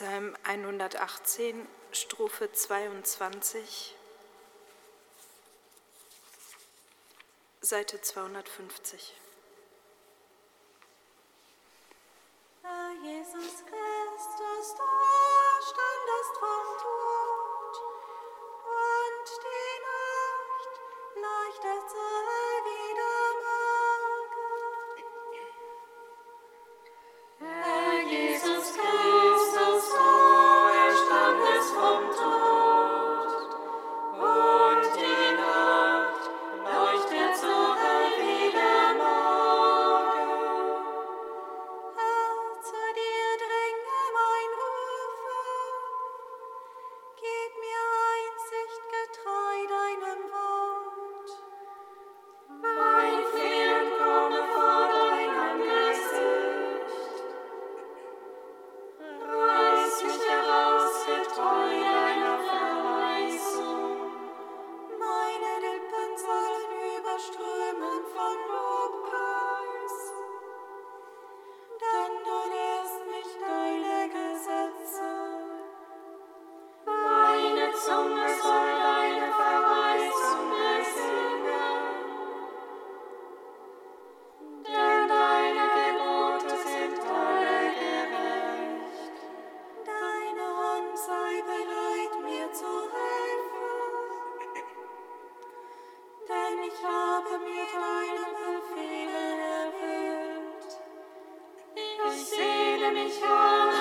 Psalm 118, Strophe 22, Seite 250. Ah, Jesus Christus, Ich sehne mich an.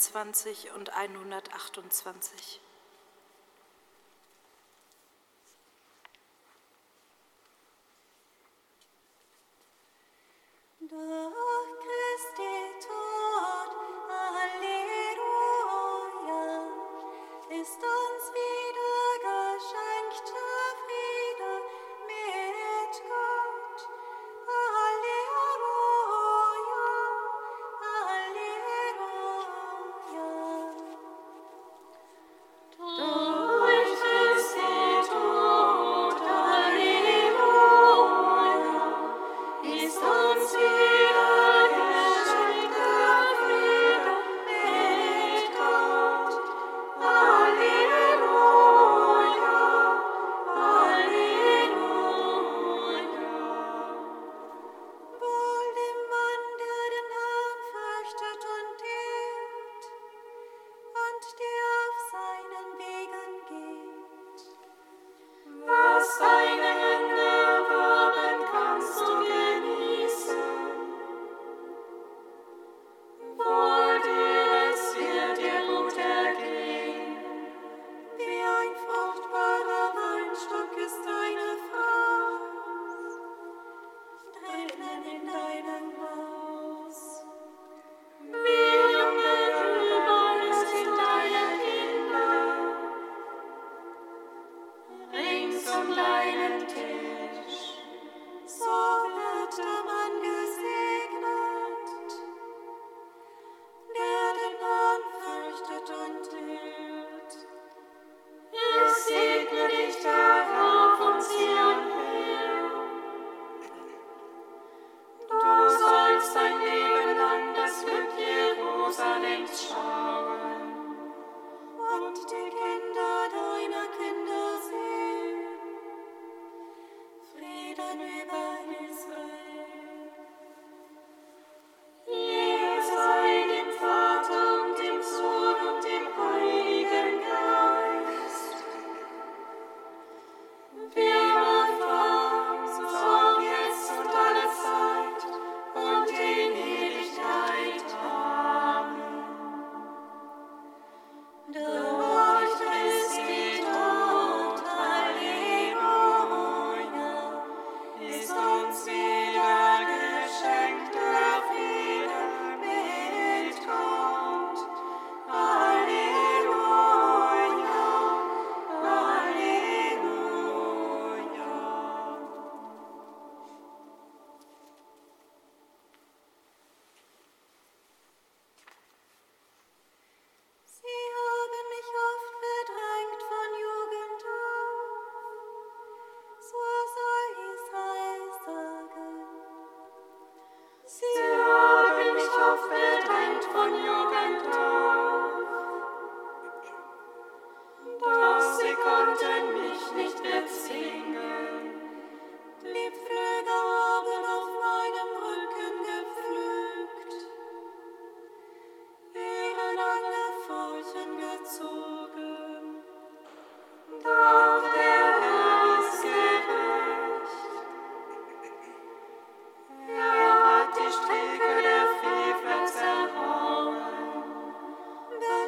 127 und 128. Duh. ist uns wie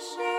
share.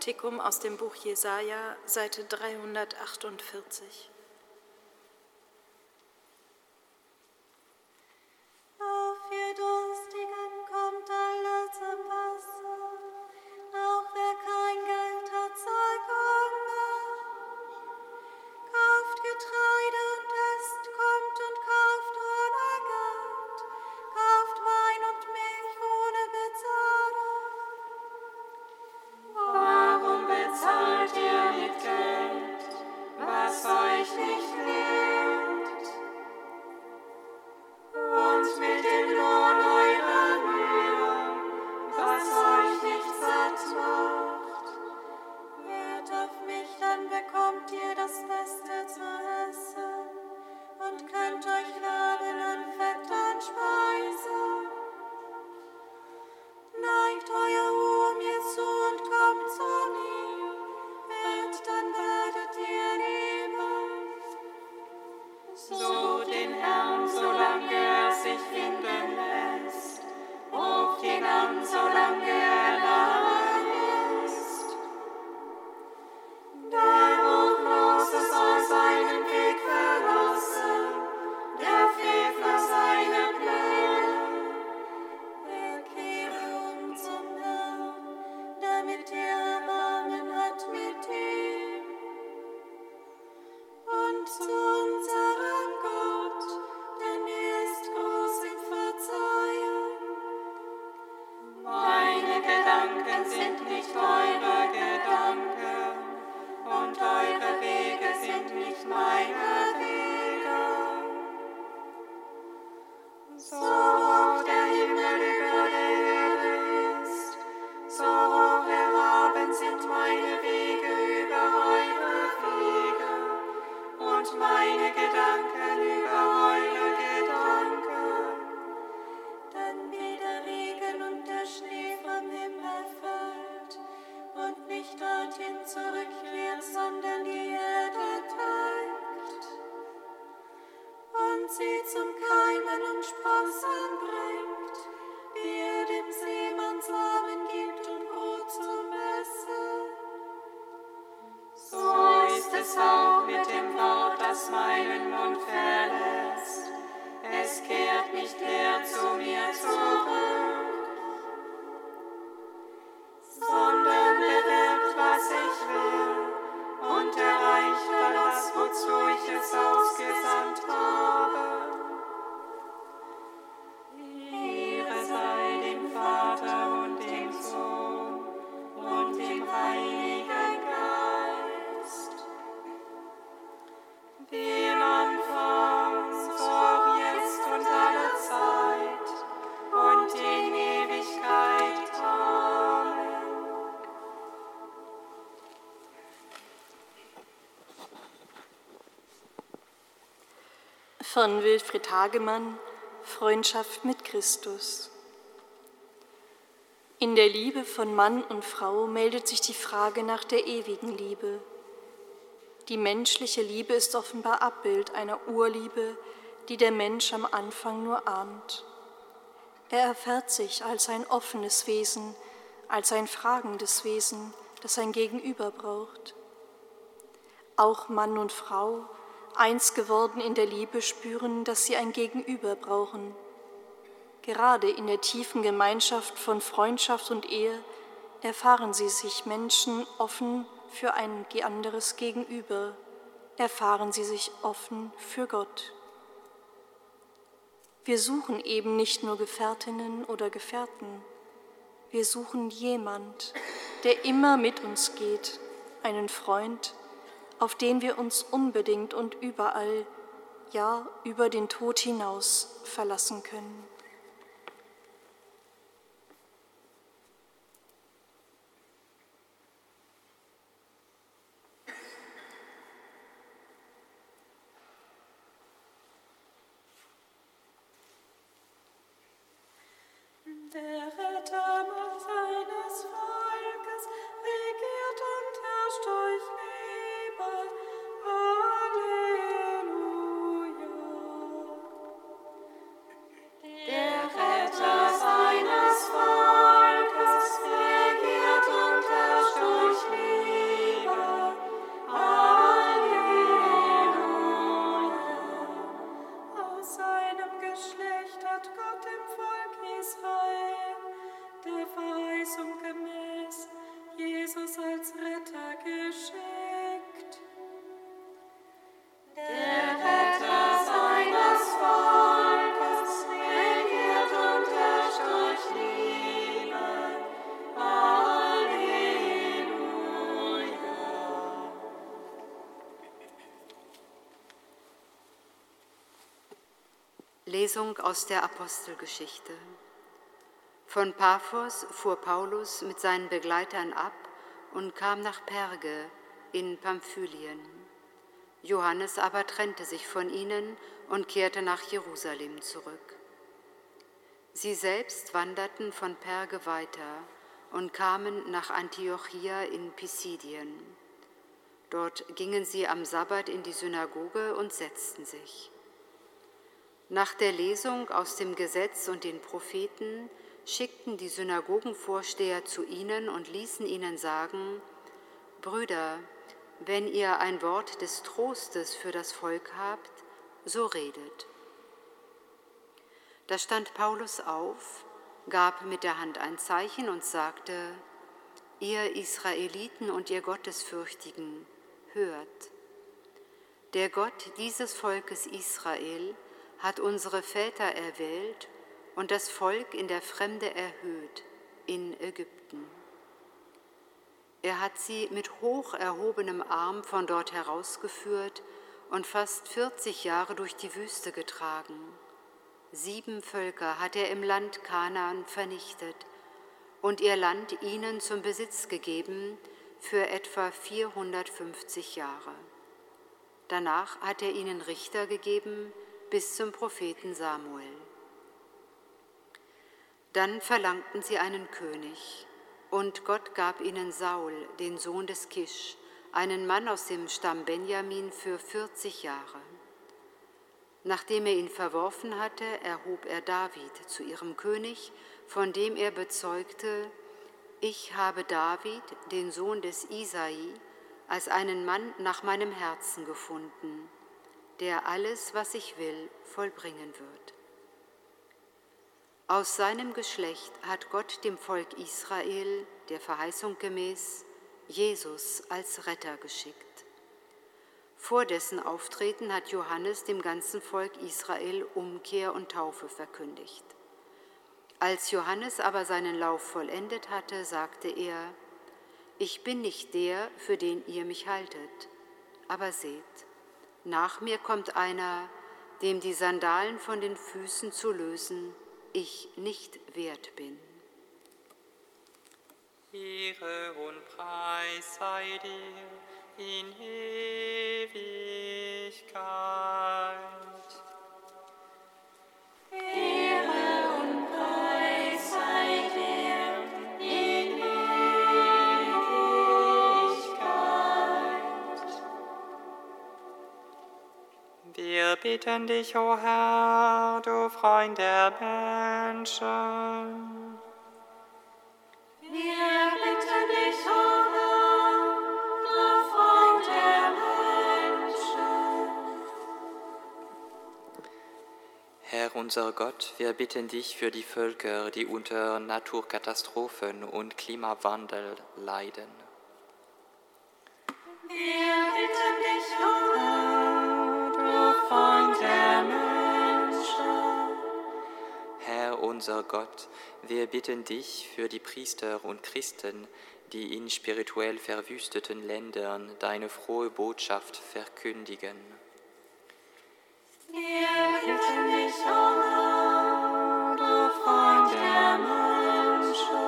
Kantikum aus dem Buch Jesaja, Seite 348. von Wilfried Hagemann Freundschaft mit Christus. In der Liebe von Mann und Frau meldet sich die Frage nach der ewigen Liebe. Die menschliche Liebe ist offenbar Abbild einer Urliebe, die der Mensch am Anfang nur ahnt. Er erfährt sich als ein offenes Wesen, als ein fragendes Wesen, das sein Gegenüber braucht. Auch Mann und Frau eins geworden in der Liebe, spüren, dass sie ein Gegenüber brauchen. Gerade in der tiefen Gemeinschaft von Freundschaft und Ehe erfahren sie sich Menschen offen für ein anderes Gegenüber, erfahren sie sich offen für Gott. Wir suchen eben nicht nur Gefährtinnen oder Gefährten, wir suchen jemand, der immer mit uns geht, einen Freund, auf den wir uns unbedingt und überall, ja über den Tod hinaus verlassen können. Lesung aus der Apostelgeschichte. Von Paphos fuhr Paulus mit seinen Begleitern ab und kam nach Perge in Pamphylien. Johannes aber trennte sich von ihnen und kehrte nach Jerusalem zurück. Sie selbst wanderten von Perge weiter und kamen nach Antiochia in Pisidien. Dort gingen sie am Sabbat in die Synagoge und setzten sich. Nach der Lesung aus dem Gesetz und den Propheten schickten die Synagogenvorsteher zu ihnen und ließen ihnen sagen, Brüder, wenn ihr ein Wort des Trostes für das Volk habt, so redet. Da stand Paulus auf, gab mit der Hand ein Zeichen und sagte, ihr Israeliten und ihr Gottesfürchtigen, hört. Der Gott dieses Volkes Israel hat unsere Väter erwählt und das Volk in der Fremde erhöht, in Ägypten. Er hat sie mit hoch erhobenem Arm von dort herausgeführt und fast 40 Jahre durch die Wüste getragen. Sieben Völker hat er im Land Kanaan vernichtet und ihr Land ihnen zum Besitz gegeben für etwa 450 Jahre. Danach hat er ihnen Richter gegeben, bis zum Propheten Samuel. Dann verlangten sie einen König, und Gott gab ihnen Saul, den Sohn des Kisch, einen Mann aus dem Stamm Benjamin für 40 Jahre. Nachdem er ihn verworfen hatte, erhob er David zu ihrem König, von dem er bezeugte, ich habe David, den Sohn des Isai, als einen Mann nach meinem Herzen gefunden der alles, was ich will, vollbringen wird. Aus seinem Geschlecht hat Gott dem Volk Israel, der Verheißung gemäß, Jesus als Retter geschickt. Vor dessen Auftreten hat Johannes dem ganzen Volk Israel Umkehr und Taufe verkündigt. Als Johannes aber seinen Lauf vollendet hatte, sagte er, ich bin nicht der, für den ihr mich haltet, aber seht, nach mir kommt einer, dem die Sandalen von den Füßen zu lösen ich nicht wert bin. Ehre und Preis sei dir in Ewigkeit. Bitten dich, o oh Herr, du Freund der Menschen. Wir bitten dich, o oh Herr, du Freund der Menschen. Herr unser Gott, wir bitten dich für die Völker, die unter Naturkatastrophen und Klimawandel leiden. Wir unser Gott, wir bitten dich für die Priester und Christen, die in spirituell verwüsteten Ländern deine frohe Botschaft verkündigen. Wir bitten dich, o Herr, du Freund der Menschen.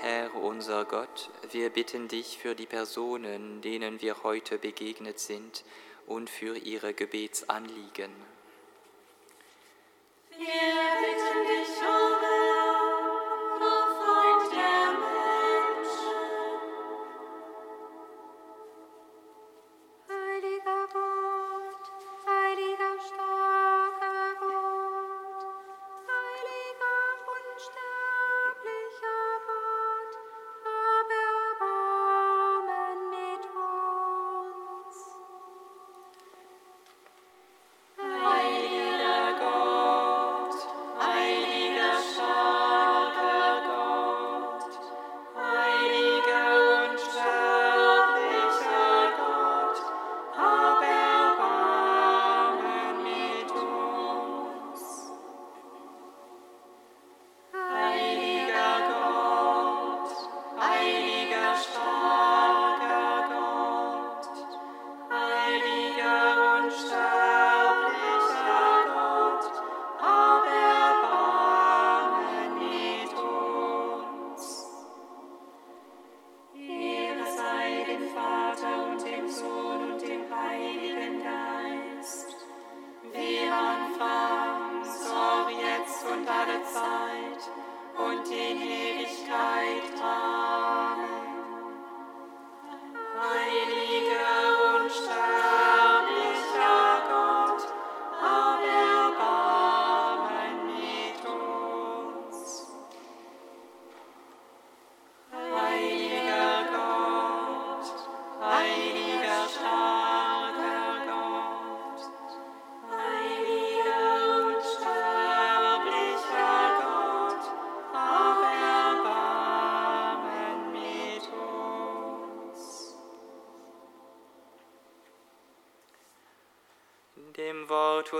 Herr unser Gott, wir bitten dich für die Personen, denen wir heute begegnet sind, und für ihre Gebetsanliegen. Wir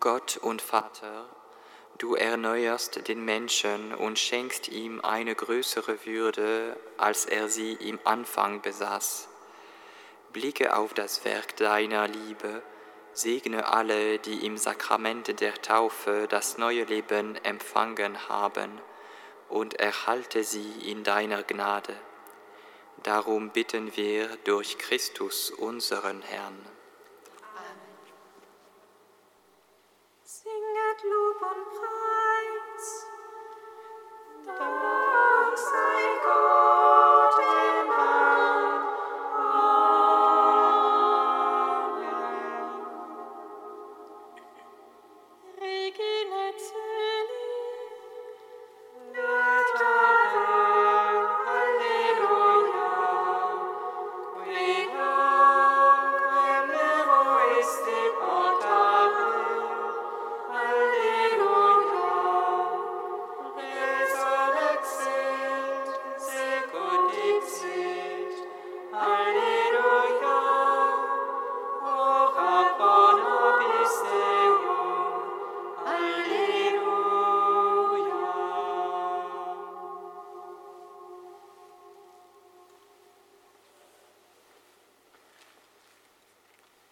Gott und Vater, du erneuerst den Menschen und schenkst ihm eine größere Würde, als er sie im Anfang besaß. Blicke auf das Werk deiner Liebe, segne alle, die im Sakrament der Taufe das neue Leben empfangen haben, und erhalte sie in deiner Gnade. Darum bitten wir durch Christus unseren Herrn.